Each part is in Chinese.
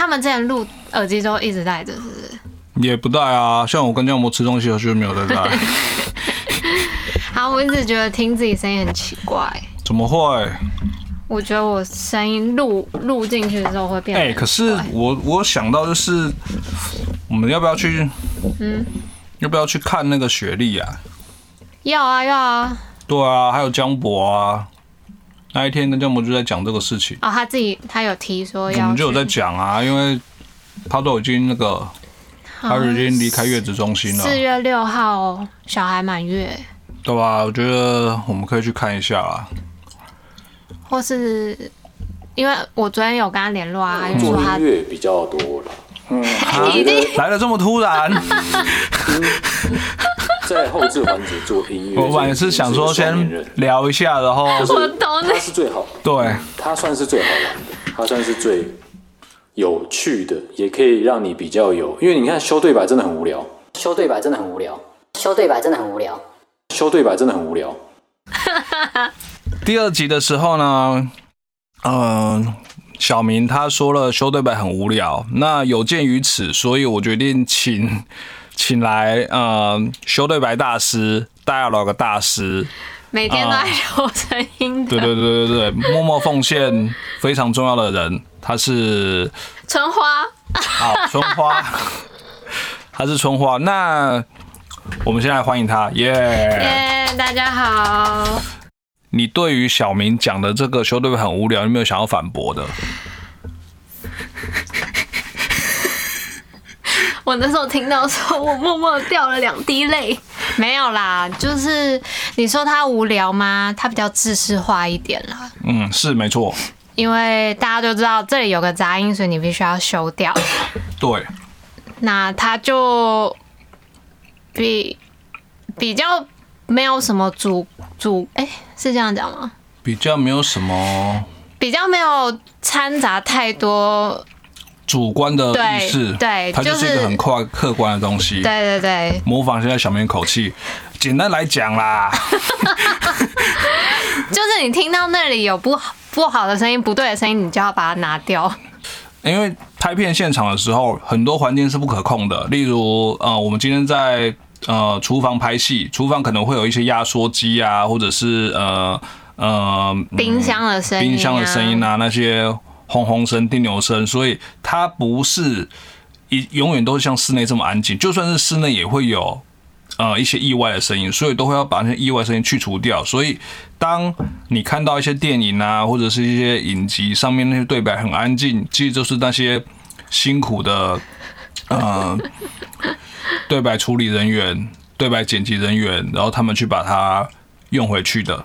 他们之前录耳机都一直戴着，是不是？也不戴啊，像我跟姜博吃东西的时候就没有在戴。好，我一直觉得听自己声音很奇怪。怎么会？我觉得我声音录录进去的时候会变哎、很可是我我想到就是，我们要不要去？嗯，要不要去看那个雪莉啊？要啊要啊，对啊，还有江博啊。那一天跟江博就在讲这个事情，哦，他自己他有提说要我们就有在讲啊，因为他都已经那个，他已经离开月子中心了，四月六号小孩满月，对吧？我觉得我们可以去看一下啊。或是因为我昨天有跟他联络啊，他就说他月比较多了。嗯，啊已经来的这么突然，在后置环节做音乐，我本来是想说先聊一下，然后就是我懂你。他是最好，对，他算是最好玩的，他算是最有趣的，也可以让你比较有，因为你看修对白真的很无聊，修对白真的很无聊，修对白真的很无聊。修对白真的很无聊。第二集的时候呢，嗯、小明他说了修对白很无聊，那有鉴于此，所以我决定请请来呃修对白大师 dialogue 大师，每天都在修声音的对对对对对，默默奉献非常重要的人，他是春花，好春花，他是春花，那我们现在欢迎他，耶、耶，大家好。你对于小明讲的这个修对白很无聊，有没有想要反驳的？我那时候听到说，我默默地掉了两滴泪。没有啦，就是你说他无聊吗？他比较知识化一点啦，嗯，是没错，因为大家都知道这里有个杂音，所以你必须要修掉。对。那他就比比较没有什么主主，哎、是这样讲吗？比较没有什么比较没有掺杂太多，主观的意识，对对它就是一就是个很客客观的东西。对对对，模仿现在小明的口气，简单来讲啦，就是你听到那里有不好不好的声音、不对的声音，你就要把它拿掉。因为拍片现场的时候，很多环境是不可控的，例如呃，我们今天在呃厨房拍戏，厨房可能会有一些压缩机啊，或者是呃呃冰箱的声音、啊，冰箱的声音啊，那些轰轰声、叮牛声，所以它不是一永远都是像室内这么安静，就算是室内也会有呃一些意外的声音，所以都会要把那些意外声音去除掉。所以当你看到一些电影啊，或者是一些影集上面那些对白很安静，其实就是那些辛苦的呃 对白处理人员、对白剪辑人员，然后他们去把它用回去的。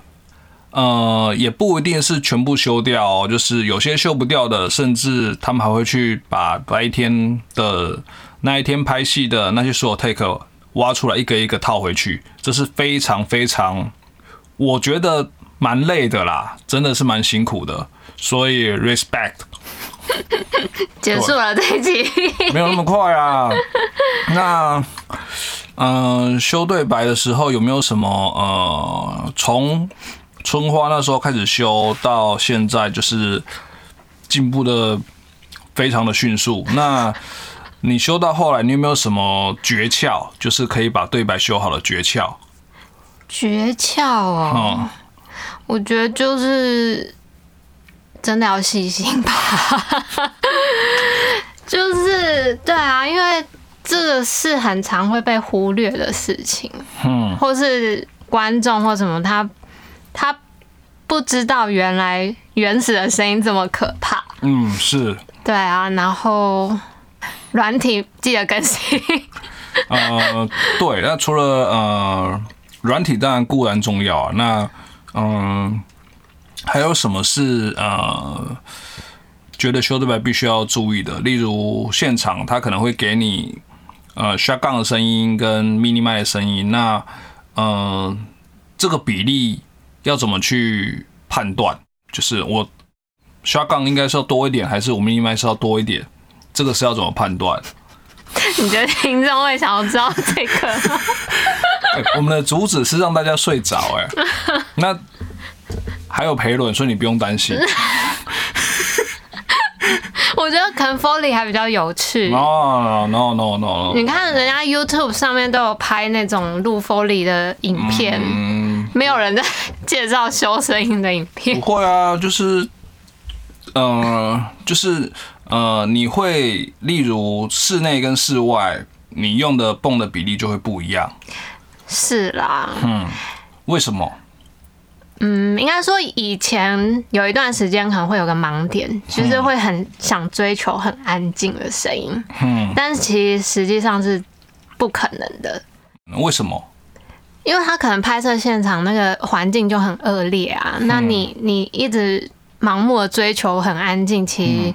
呃，也不一定是全部修掉、哦，就是有些修不掉的，甚至他们还会去把白天的那一天拍戏的那些所有 take 挖出来，一个一个套回去，这是非常非常，我觉得蛮累的啦，真的是蛮辛苦的，所以 respect。结束了这一集。没有那么快啊。那，嗯、修对白的时候有没有什么呃，从春花那时候开始修到现在，就是进步的非常的迅速。那你修到后来，你有没有什么诀窍，就是可以把对白修好的诀窍？诀窍哦，嗯，我觉得就是真的要细心吧。就是对啊，因为这个是很常会被忽略的事情，嗯，或是观众或什么他他不知道原来原始的声音这么可怕。嗯，是，对啊，然后软体记得更新。呃，对，那除了呃软体，当然固然重要啊。那嗯、还有什么是呃觉得修对白必须要注意的？例如现场他可能会给你呃 shotgun 的声音跟 mini mic 的声音，那呃这个比例要怎么去判断？就是我 shotgun 应该是要多一点，还是我 mini mic 是要多一点？这个是要怎么判断？你觉得听众会想要知道这个吗？欸 我们的主旨是让大家睡着，哎，那还有赔轮，所以你不用担心。我觉得可能 Foley 还比较有趣。no no no no no，你看人家 YouTube 上面都有拍那种录 Foley 的影片，嗯，没有人在介绍修声音的影片不。会啊，就是，呃，就是呃，你会例如室内跟室外，你用的泵的比例就会不一样。是啦，嗯为什么？嗯，应该说以前有一段时间可能会有个盲点，就是会很想追求很安静的声音，嗯，但是其实实际上是不可能的。为什么？因为他可能拍摄现场那个环境就很恶劣啊，那你你一直盲目的追求很安静，其实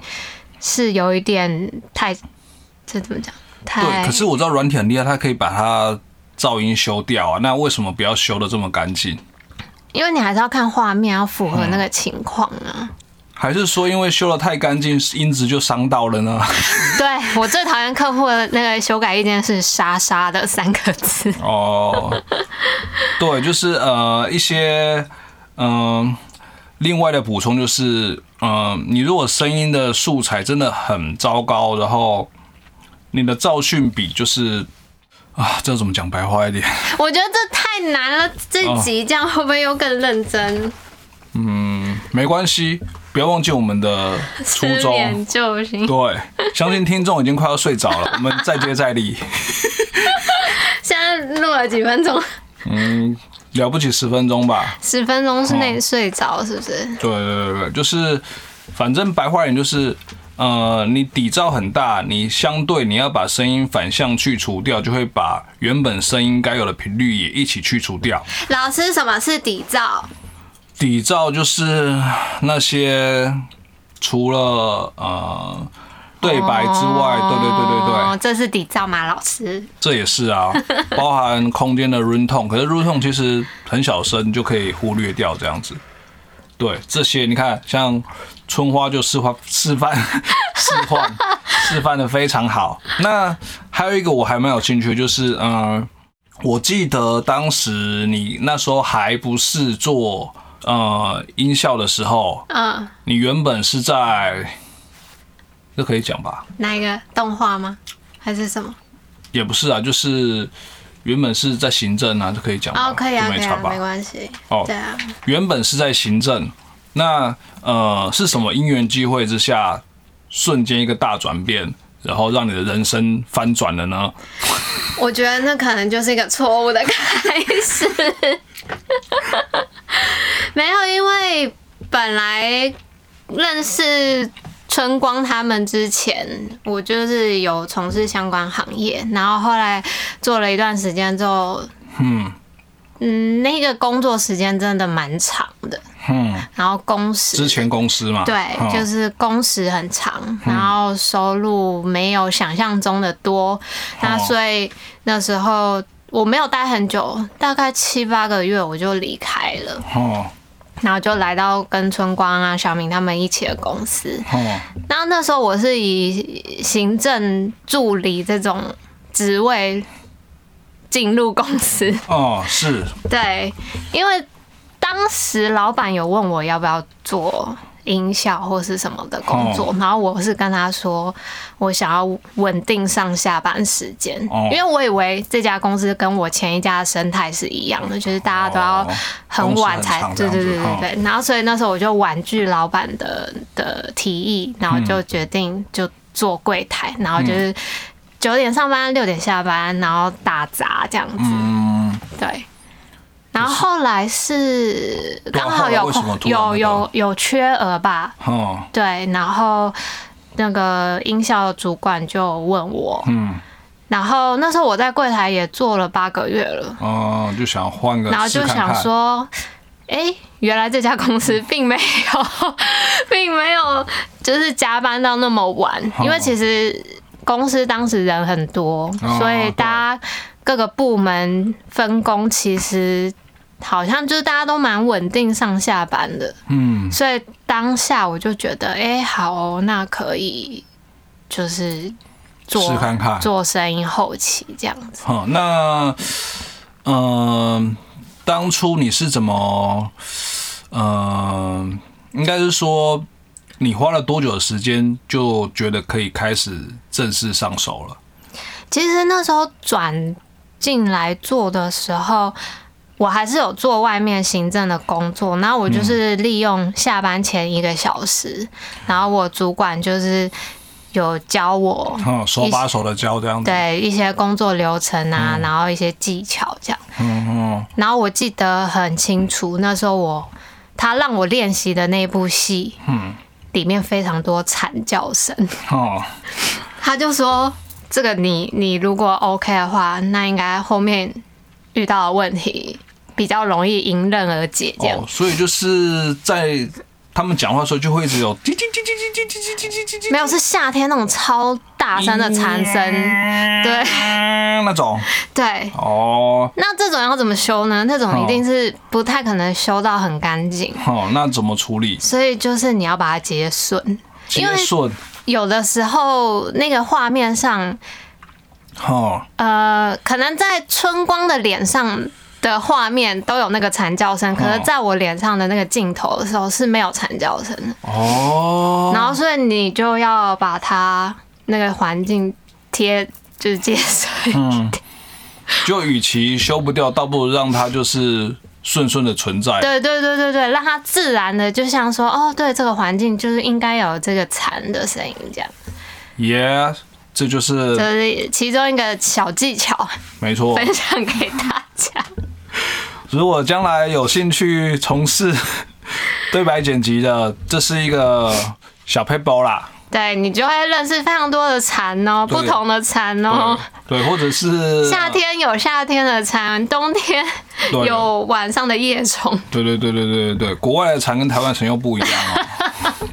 是有一点太，这怎么讲？太对，可是我知道软体很厉害，它可以把它噪音修掉啊。那为什么不要修的这么干净？因为你还是要看画面，要符合那个情况啊。还是说因为修的太干净，音质就伤到了呢？对我最讨厌客户的那个修改意见是“沙沙”的三个字。哦，对，就是呃一些嗯、另外的补充就是，嗯、你如果声音的素材真的很糟糕，然后你的噪讯比就是啊，这怎么讲白话一点？我觉得这太难了，这一集这样会不会又更认真？嗯，没关系，不要忘记我们的 初衷。眠救星。对，相信听众已经快要睡着了，我们再接再厉。现在录了几分钟？嗯，了不起十分钟吧。十分钟之内睡着是不是？对对对对，就是反正白话点就是，呃，你底噪很大，你相对你要把声音反向去除掉，就会把原本声音该有的频率也一起去除掉。老师，什么是底噪？底噪就是那些除了呃对白之外，对对对对对哦，，这是底噪吗？老师，这也是啊，包含空间的 room tone，可是 room tone 其实很小声就可以忽略掉这样子。对，这些你看，像春花就示范 示范示范示范的非常好。那还有一个我还蛮有兴趣的，就是嗯、呃我记得当时你那时候还不是做呃音效的时候，嗯，你原本是在，这可以讲吧？哪一个动画吗？还是什么？也不是啊，就是原本是在行政啊，这可以讲吧哦，可以啊，可以啊，就没差吧没？关系。哦对啊，原本是在行政，那呃是什么因缘机会之下，瞬间一个大转变，然后让你的人生翻转了呢？我觉得那可能就是一个错误的开始。本来认识春光他们之前，我就是有从事相关行业，然后后来做了一段时间之后，嗯。嗯，那个工作时间真的蛮长的，嗯，然后工时。之前公司嘛，对，嗯就是工时很长，然后收入没有想象中的多，那所以那时候我没有待很久，大概七八个月我就离开了，哦然后就来到跟春光啊、小明他们一起的公司。哦。然后那时候我是以行政助理这种职位进入公司，哦，是。对，因为当时老板有问我要不要做音效或是什么的工作，然后我是跟他说我想要稳定上下班时间，哦因为我以为这家公司跟我前一家的生态是一样的，就是大家都要哦很晚才，对对对对对。然后所以那时候我就婉拒老板的的提议，然后就决定就做柜台，然后就是九点上班，六点下班，然后打杂这样子。嗯，对。然后后来是刚好有后来为什么突然那个？有有有缺额吧，哦。对，然后那个音效主管就问我，嗯。然后那时候我在柜台也做了八个月了，哦，就想换个，然后就想，说，哎，原来这家公司并没有，并没有就是加班到那么晚，因为其实公司当时人很多，哦所以大家各个部门分工其实好像就是大家都蛮稳定上下班的，嗯所以当下我就觉得，哎，好哦，那可以就是做试看看做声音后期这样子。好，那嗯、当初你是怎么，嗯、应该是说你花了多久的时间就觉得可以开始正式上手了？其实那时候转进来做的时候，我还是有做外面行政的工作，然后我就是利用下班前一个小时，然后我主管就是有教我嗯，手把手的教这样子。对一些工作流程啊，然后一些技巧这样。嗯嗯，然后我记得很清楚，那时候我他让我练习的那部戏，嗯，里面非常多惨叫声。哦，他就说：“这个你你如果 OK 的话，那应该后面遇到的问题比较容易迎刃而解。”这样、哦，所以就是在他们讲话的时候就会一直有滴滴滴滴滴滴滴滴滴滴滴没有是夏天那种超大声的蝉声，对嗯那种。对。哦，那这种要怎么修呢？那种一定是不太可能修到很干净，哦，那怎么处理？所以就是你要把它接顺。接顺。有的时候那个画面上，哦，呃，可能在春光的脸上的画面都有那个惨叫声，可是在我脸上的那个镜头的时候是没有惨叫声的。哦，然后所以你就要把它那个环境贴，就是接顺。嗯，就与其修不掉，倒不如让它就是顺顺的存在。对对对对对，让它自然的，就像说，哦，对，这个环境就是应该有这个蝉的声音，这样，Yeah，这就是这是其中一个小技巧，没错。分享给大家。如果将来有兴趣从事 对白剪辑的，这是一个小 paper 啦。对你就会认识非常多的蝉哦，对不同的蝉哦。对，或者是夏。天有夏天的蝉，冬天有晚上的夜虫，对对对对对对对，国外的蝉跟台湾蝉又不一样哦。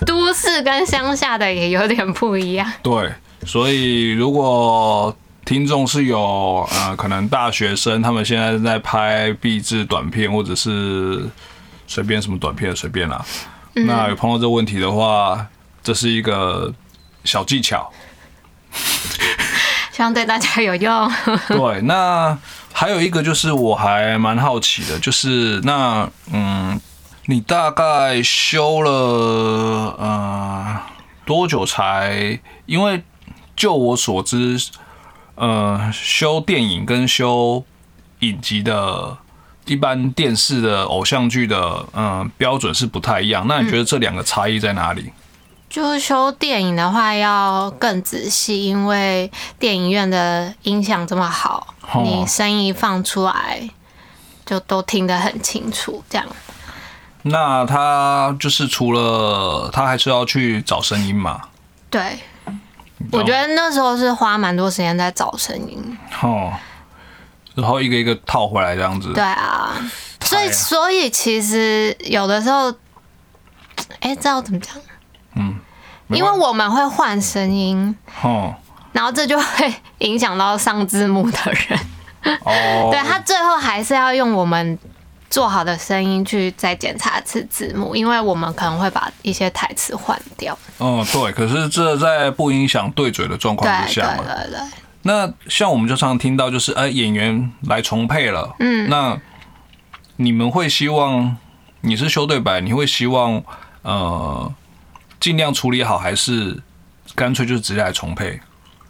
都市跟乡下的也有点不一样。对，所以如果听众是有呃，可能大学生，他们现在在拍壁制短片，或者是随便什么短片随便啦。那有碰到这个问题的话，这是一个小技巧。希望对大家有用。对，那还有一个就是我还蛮好奇的，就是那嗯，你大概修了呃多久才？因为就我所知，呃，修电影跟修影集的。一般电视的偶像剧的嗯、呃标准是不太一样，那你觉得这两个差异在哪里？就是修电影的话要更仔细，因为电影院的音响这么好，哦你声音一放出来就都听得很清楚。这样，那他就是除了他还是要去找声音嘛？对我觉得那时候是花蛮多时间在找声音。哦，然后一个一个套回来这样子。对啊，所以所以其实有的时候，哎、知道怎么讲？嗯因为我们会换声音，哦然后这就会影响到上字幕的人。哦，对他最后还是要用我们做好的声音去再检查一次字幕，因为我们可能会把一些台词换掉。嗯对，可是这在不影响对嘴的状对对况之下嘛。对对，那像我们就常常听到，就是哎、演员来重配了，嗯，那你们会希望你是修对白，你会希望呃尽量处理好，还是干脆就直接来重配？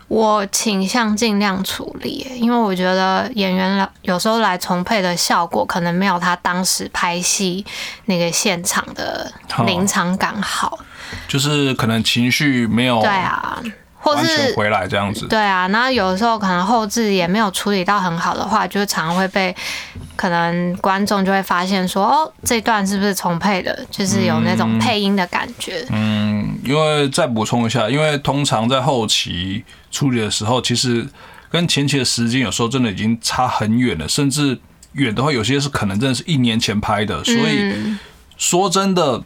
我倾向尽量处理，因为我觉得演员来有时候来重配的效果，可能没有他当时拍戏那个现场的临场感好。就是可能情绪没有对啊，或是回来这样子。对啊，那有时候可能后置也没有处理到很好的话，就常会被可能观众就会发现说，哦，这段是不是重配的？就是有那种配音的感觉。嗯，因为再补充一下，因为通常在后期处理的时候，其实跟前期的时间有时候真的已经差很远了，甚至远的话，有些是可能真的是一年前拍的。所以嗯，说真的，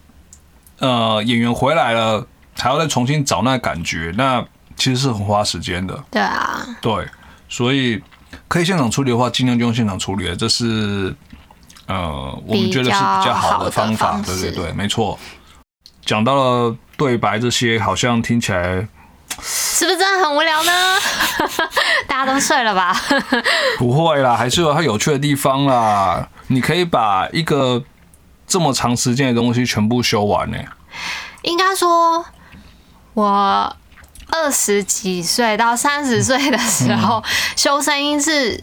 呃，演员回来了，还要再重新找那感觉，那其实是很花时间的。对啊，对，所以可以现场处理的话，尽量就用现场处理，这是呃我们觉得是比较好的方法。对对对，没错。讲到了对白这些，好像听起来是不是真的很无聊呢？大家都睡了吧？不会啦，还是有它有趣的地方啦。你可以把一个这么长时间的东西全部修完呢、应该说，我二十几岁到三十岁的时候，修声音是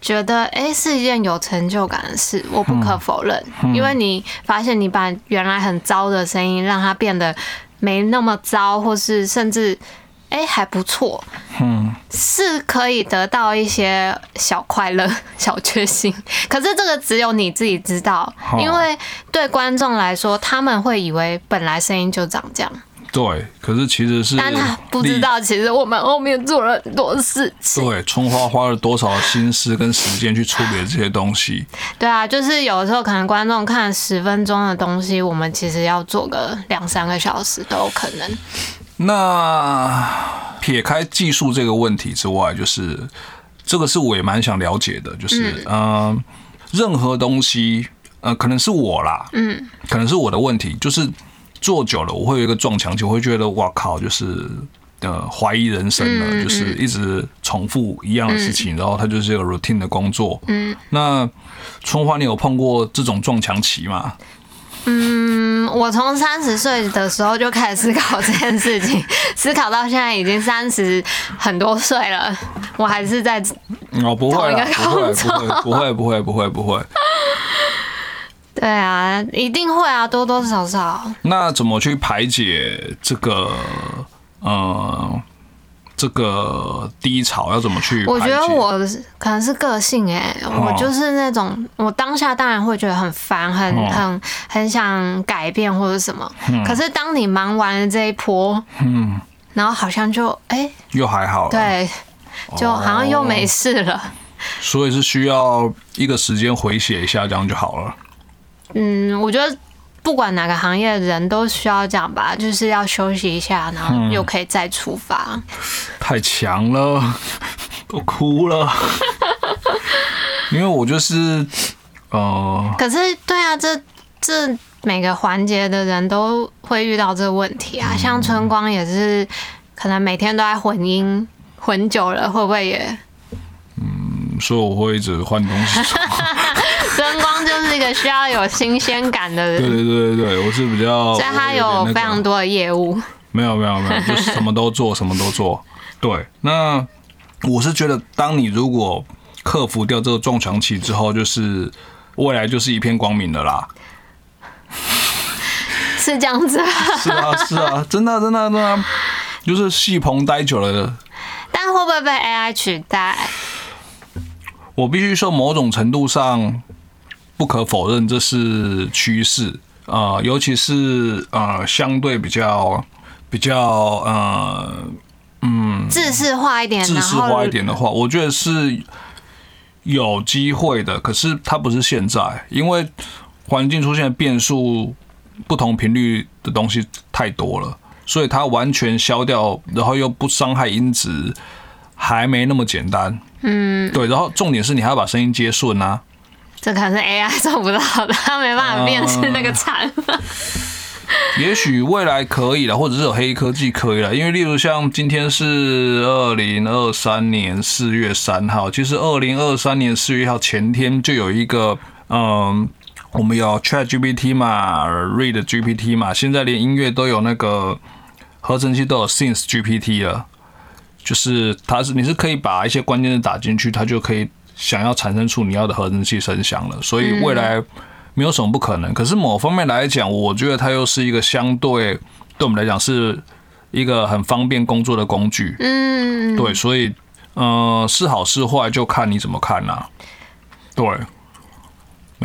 觉得哎、诶是一件有成就感的事，我不可否认，因为你发现你把原来很糟的声音让它变得没那么糟，或是甚至哎、诶还不错，嗯，是可以得到一些小快乐、小确幸。可是这个只有你自己知道，哦因为对观众来说，他们会以为本来声音就长这样，对，可是其实是但他不知道，其实我们后面做了很多事情。对，春花花了多少心思跟时间去处理这些东西？对啊，就是有的时候可能观众看十分钟的东西，我们其实要做个两三个小时都有可能。那撇开技术这个问题之外，就是这个是我也蛮想了解的，就是嗯、呃任何东西，呃，可能是我啦，嗯，可能是我的问题，就是做久了，我会有一个撞墙期，我会觉得哇靠，就是。呃，怀疑人生了，就是一直重复一样的事情，然后它就是一个 routine 的工作。嗯，那春花，你有碰过这种撞墙期吗？嗯，我从三十岁的时候就开始思考这件事情，思考到现在已经三十很多岁了，我还是在哦，不会啦，同一个不会，不会，不会，不会，不会，不会。对啊，一定会啊，多多少少。那怎么去排解这个呃这个低潮？要怎么去？我觉得我可能是个性哎、哦我就是那种，我当下当然会觉得很烦，很哦很很想改变或者什么。可是当你忙完了这一波，嗯，然后好像就哎、又还好了，，对，就好像又没事了。所以是需要一个时间回血一下，这样就好了。嗯，我觉得不管哪个行业的人都需要这样吧，就是要休息一下，然后又可以再出发。太强了，都哭了。因为我就是呃，可是，对啊，这这每个环节的人都会遇到这个问题啊。像春光也是，可能每天都在混音，混久了会不会也？所以我会一直换东西 是一个需要有新鲜感的对人，对对对对，我是比较，所以他有非常多的业务。没有没有没有，就是什么都做，什么都做。对，那我是觉得，当你如果克服掉这个撞墙期之后，就是未来就是一片光明的啦。是这样子吗，是啊是啊，真的真的真的，就是戏棚待久了，但会不会被 AI 取代？我必须说某种程度上不可否认这是趋势啊、呃尤其是呃相对比较比较呃嗯制式化一点，制式化一点的话，我觉得是有机会的。可是它不是现在，因为环境出现的变数、不同频率的东西太多了，所以它完全消掉，然后又不伤害音质，还没那么简单。嗯，对。然后重点是你还要把声音接顺啊。这可能是 AI 做不到的，它没办法辨识那个惨。也许未来可以了，或者是有黑科技可以了，因为例如像今天是二零二三年四月三号，其实二零二三年四月一号前天就有一个，嗯，我们有 Chat GPT 嘛，Read GPT 嘛，现在连音乐都有那个合成器都有 Synth GPT 了，就是它是你是可以把一些关键字打进去，它就可以想要产生出你要的合成器声响了，所以未来。没有什么不可能。可是某方面来讲，我觉得它又是一个相对对我们来讲是一个很方便工作的工具。嗯，对，所以呃是好是坏就看你怎么看啦、对，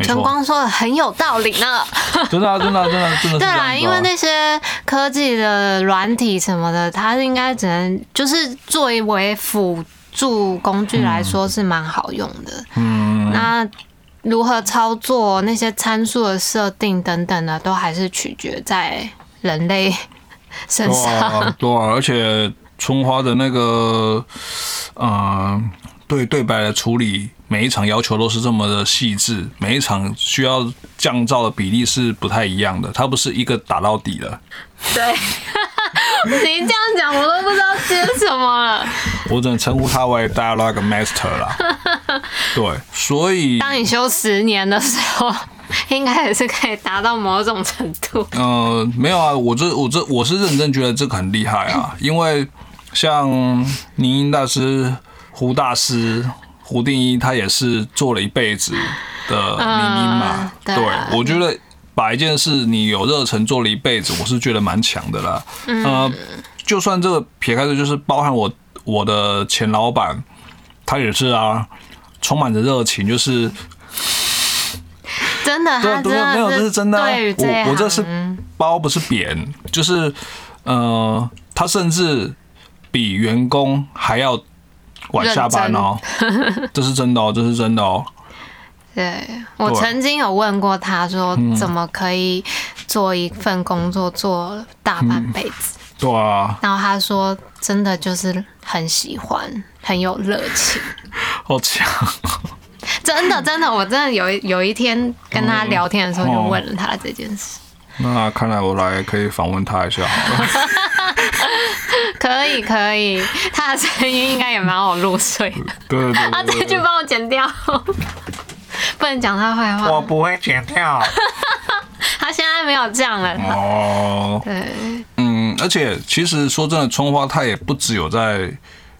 晨光说的很有道理呢。真的啊、真的啊、真的啊、真的对，啊。因为那些科技的软体什么的，它应该只能就是作为辅助工具来说是蛮好用的。嗯，那如何操作那些参数的设定等等的，都还是取决在人类身上。，对啊，而且春花的那个，呃，对对白的处理，每一场要求都是这么的细致，每一场需要降噪的比例是不太一样的，它不是一个打到底的。对，你这样讲我都不知道接什么了。我只能称呼他为 Dialogue Master 啦。对，所以当你修十年的时候，应该也是可以达到某种程度。呃，没有啊，我这我这我是认真觉得这个很厉害啊，因为像倪音大师、胡大师、胡定一，他也是做了一辈子的 民音嘛。嗯对啊我觉得把一件事你有热忱做了一辈子，我是觉得蛮强的啦。嗯。呃，就算这个撇开的，就是包含我我的前老板，他也是啊，充满着热情，就是真的，对对没有的这是真的我我这是行。包不是扁，就是呃，他甚至比员工还要晚下班哦，这是真的哦，这是真的哦。对我曾经有问过他说，嗯怎么可以做一份工作做大半辈子？对啊，然后他说，真的就是很喜欢，很有热情。好强，真的，真的，我真的有一有一天跟他聊天的时候，就哦问了他这件事。那看来我来可以访问他一下好了。可以，可以，他的声音应该也蛮好入睡的。对对对啊，这句帮我剪掉，不能讲他坏话。我不会剪掉。他现在没有这样了。哦，对，嗯，而且其实说真的，春花他也不只有在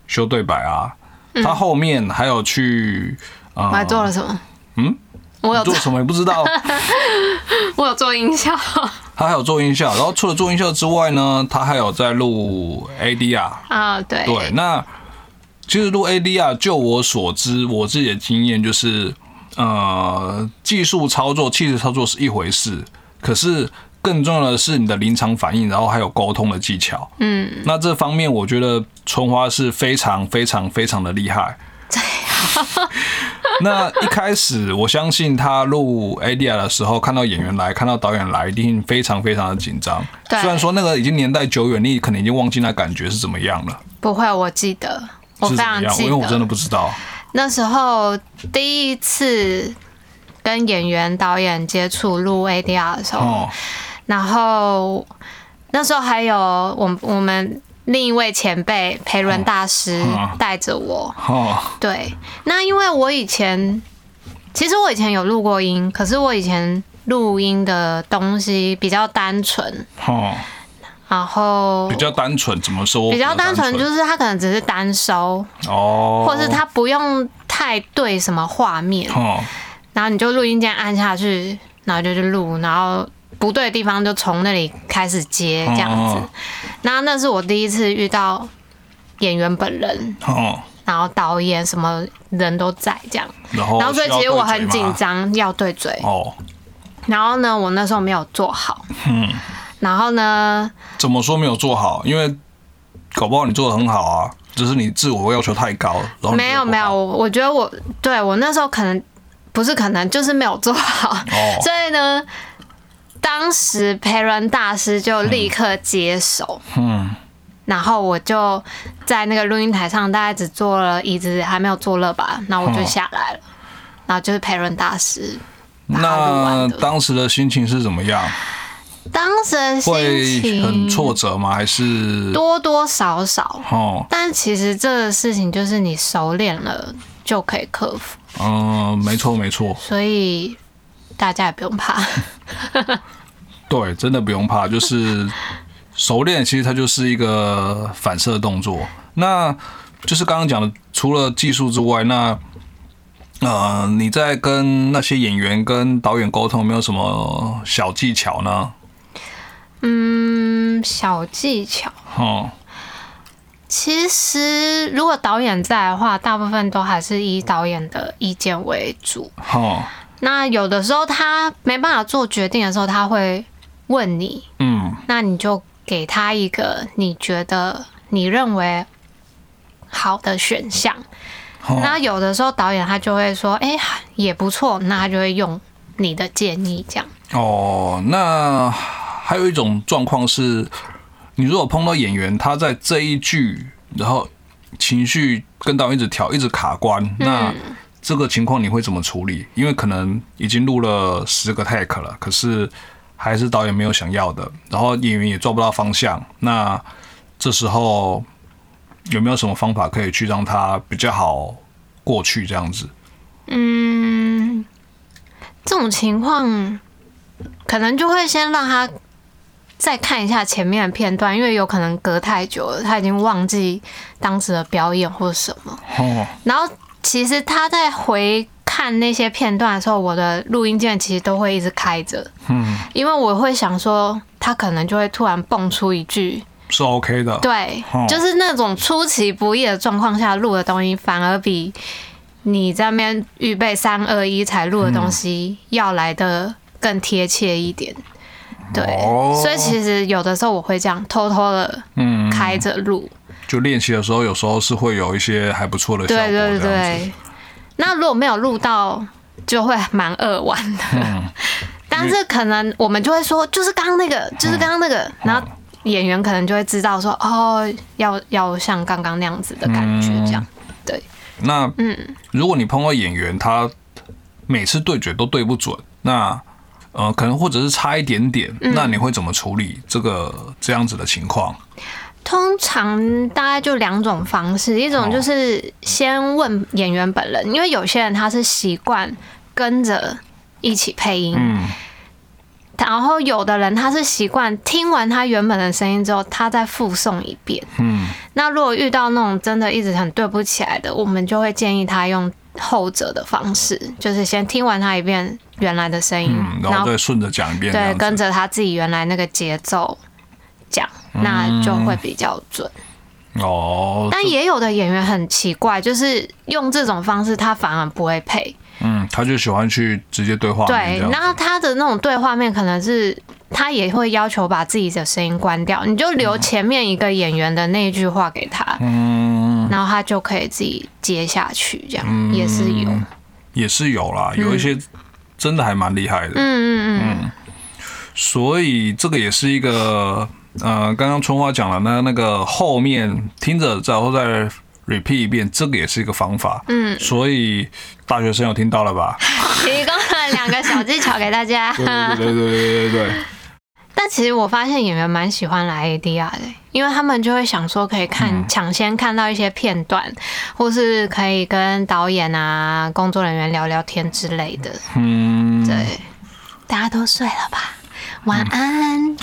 修对白啊，他后面还有去呃我还做了什么？嗯，我有做做，什么也不知道。我有做音效。他还有做音效，然后除了做音效之外呢，他还有在录 ADR。啊，对，对，那其实录 ADR，就我所知，我自己的经验就是，呃，技术操作、气质操作是一回事，可是更重要的是你的临场反应，然后还有沟通的技巧。嗯，那这方面，我觉得春花是非常非常非常的厉害。那一开始，我相信他录 ADR 的时候，看到演员来，看到导演来，一定非常非常的紧张。虽然说那个已经年代久远，你可能已经忘记那感觉是怎么样了，不会，我记得，我？非常记因为我真的不知道。那时候第一次跟演员、导演接触录 ADR 的时候，哦，然后那时候还有我我们另一位前辈裴伦大师嗯带着我，哦，对，那因为我以前其实我以前有录过音，可是我以前录音的东西比较单纯，哦，然后比较单纯，怎么说？比较单纯就是他可能只是单收，哦，或者是他不用太对什么画面，哦，然后你就录音键按下去，然后就去录，然后不对的地方就从那里开始接这样子。哦。那那是我第一次遇到演员本人，哦，然后导演什么人都在这样，然后然后所以其实我很紧。张，要对嘴。哦，然后呢，我那时候没有做好，嗯，然后呢，怎么说没有做好？因为搞不好你做的很好啊，只是你自我要求太高，然后没有没有，我我觉得我对我那时候可能不是可能就是没有做好，哦，所以呢，当时培伦大师就立刻接手，嗯，然后我就在那个录音台上，大概只坐了椅子还没有坐热吧，那我就下来了，然后就是培伦大师。那当时的心情是怎么样？当时的心会情很挫折吗？还是多多少少，哦，但其实这个事情就是你熟练了就可以克服，嗯，没错没错，所以大家也不用怕。对，真的不用怕，就是熟练，其实它就是一个反射动作。那就是刚刚讲的，除了技术之外，那呃，你在跟那些演员、跟导演沟通，有没有什么小技巧呢？嗯，小技巧。哦，其实，如果导演在的话，大部分都还是以导演的意见为主。哦，那有的时候他没办法做决定的时候，他会问你，嗯，那你就给他一个你觉得你认为好的选项。哦那有的时候导演他就会说，哎、也不错，那他就会用你的建议这样。哦，那还有一种状况是，你如果碰到演员他在这一句，然后情绪跟导演一直调，一直卡关，那这个情况你会怎么处理？因为可能已经录了十个 take 了，可是还是导演没有想要的，然后演员也抓不到方向，那这时候有没有什么方法可以去让他比较好过去这样子？嗯，这种情况，可能就会先让他再看一下前面的片段，因为有可能隔太久了，他已经忘记当时的表演或什么。哦，然后其实他在回看那些片段的时候，我的录音键其实都会一直开着，嗯，因为我会想说，他可能就会突然蹦出一句，是 OK 的。对哦，就是那种出其不意的状况下录的东西，反而比你在那边预备三二一才录的东西要来的更贴切一点。对，哦所以其实有的时候我会这样偷偷的嗯，开着录。就练习的时候，有时候是会有一些还不错的效果。对对对。那如果没有录到，就会蛮扼腕的。嗯 但是可能我们就会说，就是刚刚那个，就是刚刚那个，然后演员可能就会知道说，哦，要要像刚刚那样子的感觉，这样。对，那嗯，如果你碰到演员，他每次对决都对不准，那呃，可能或者是差一点点，嗯那你会怎么处理这个这样子的情况？通常大概就两种方式，一种就是先问演员本人，因为有些人他是习惯跟着一起配音，嗯然后有的人他是习惯听完他原本的声音之后，他再复诵一遍。嗯那如果遇到那种真的一直很对不起来的，我们就会建议他用后者的方式，就是先听完他一遍原来的声音，嗯，然后再顺着讲一遍，对跟着他自己原来那个节奏讲，那就会比较准。哦，但也有的演员很奇怪，就是用这种方式，他反而不会配。嗯，他就喜欢去直接对话对然后他的那种对话面可能是他也会要求把自己的声音关掉，你就留前面一个演员的那一句话给他，嗯，然后他就可以自己接下去，这样也是有。嗯也是有啦，有一些真的还蛮厉害的。嗯嗯嗯所以这个也是一个呃，刚刚春花讲了那那个后面听着然后再 repeat 一遍，这个也是一个方法。嗯，所以大学生有听到了吧？提供了两个小技巧给大家。对对对对对对对。但其实我发现演员蛮喜欢来 ADR 的，因为他们就会想说可以看抢先看到一些片段，或是可以跟导演啊、工作人员聊聊天之类的。嗯，对，大家都睡了吧？晚安。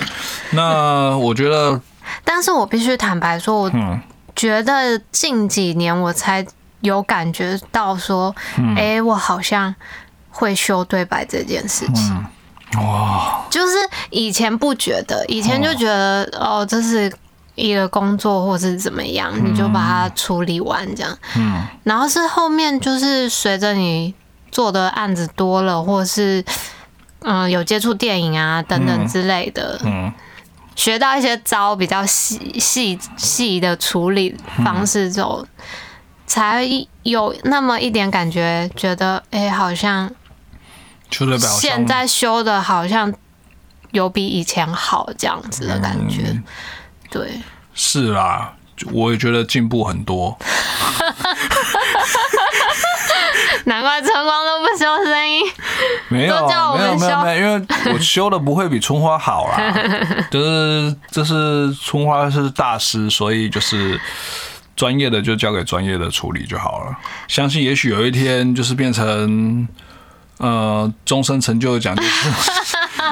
那我觉得，但是我必须坦白说，我嗯觉得近几年我才有感觉到说，哎、我好像会修对白这件事情。哇，就是以前不觉得，以前就觉得哦这是一个工作或是怎么样，你就把它处理完这样。嗯。然后是后面就是随着你做的案子多了，或是嗯有接触电影啊等等之类的，嗯。学到一些招比较细细细的处理方式之后，才有那么一点感觉，觉得哎、好像现在修的好像有比以前好这样子的感觉。嗯对，是啦，我也觉得进步很多。难怪春光都不修声音。没有都叫我没有没有没有，因为我修的不会比春花好啦，就是就是春花是大师，所以就是专业的就交给专业的处理就好了。相信也许有一天就是变成呃终身成就奖就是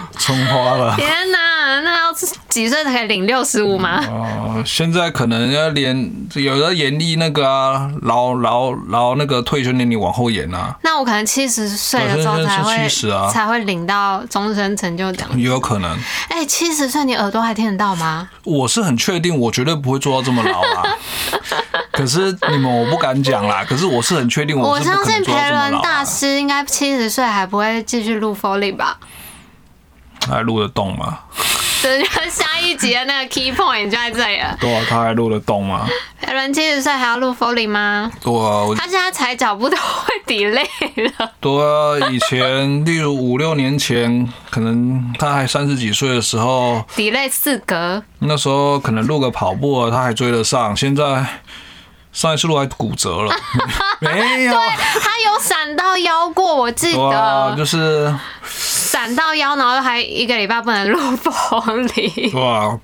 春花了。天哪，那要几岁才可以领六十五吗？哦，现在可能要连有的严厉那个啊，劳劳劳那个退休年龄往后延啊，那我可能七十岁的时候才会是70啊才会领到终身成就奖。也有可能。哎，七十岁你耳朵还听得到吗？我是很确定，我绝对不会做到这么老啊。可是你们我不敢讲啦。可是我是很确定，我是不可能相信培伦大啊。师应该七十岁还不会继续录 Foley 吧？他还录得动吗？这就下一集的那个 key point 就在这里了。对啊，他还录得动吗？培伦七十岁还要录 Foley 吗？对啊，我他现在踩脚步都会 delay 了。对啊，以前例如五六年前，可能他还三十几岁的时候，delay 四格，那时候可能录个跑步啊，他还追得上。现在上一次录还骨折了，没有。对他有闪到腰过，我记对啊，得就是 闪到腰，然后还一个礼拜不能录 Foley。对啊，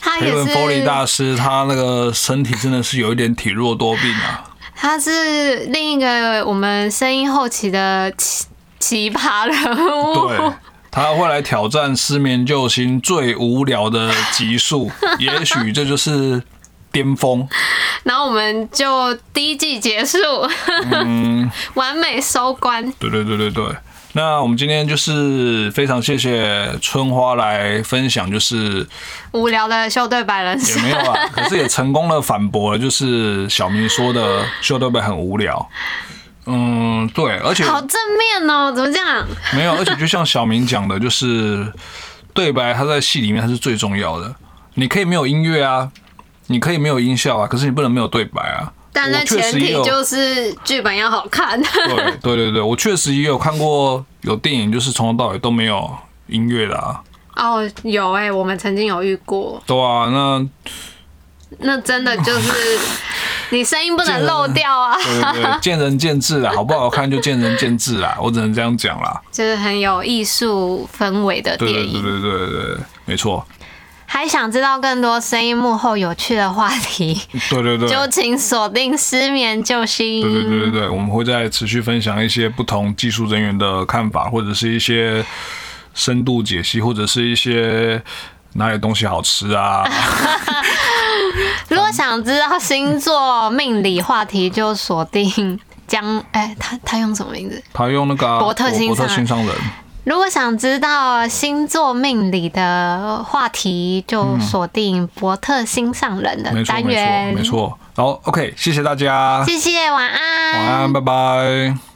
他也培伦 Foley 是，大师，他那个身体真的是有一点体弱多病啊。他是另一个我们声音后期的奇奇葩人物。对，他会来挑战失眠救星最无聊的集数，也许这就是巅峰。然后我们就第一季结束，嗯 完美收官。对对对对对。那我们今天就是非常谢谢春花来分享，就是无聊的秀对白人也没有啊，可是也成功的反驳了，就是小明说的秀对白很无聊。嗯，对，而且好正面哦，怎么这样？没有，而且就像小明讲的，就是对白，它在戏里面它是最重要的。你可以没有音乐啊，你可以没有音效啊，可是你不能没有对白啊。但那前提就是剧本要好看。对对对对，我确实也有看过有电影，就是从头到尾都没有音乐的啊。哦，有哎、我们曾经有遇过，对啊，那那真的就是 你声音不能漏掉啊，对对对，见仁见智啦，好不好看就见仁见智啦，我只能这样讲啦。就是很有艺术氛围的对电影。对对对对对，没错。还想知道更多声音幕后有趣的话题，对对对。就请锁定失眠救星。对对对对对，我们会再持续分享一些不同技术人员的看法，或者是一些深度解析，或者是一些哪里东西好吃啊。如果想知道星座命理话题，就锁定江哎、他他用什么名字？他用那个啊伯特心伯特心上人，如果想知道星座命理的话题，就锁定伯特心上人的单元没错。没错。然后 OK，谢谢大家，谢谢，晚安。晚安，拜拜。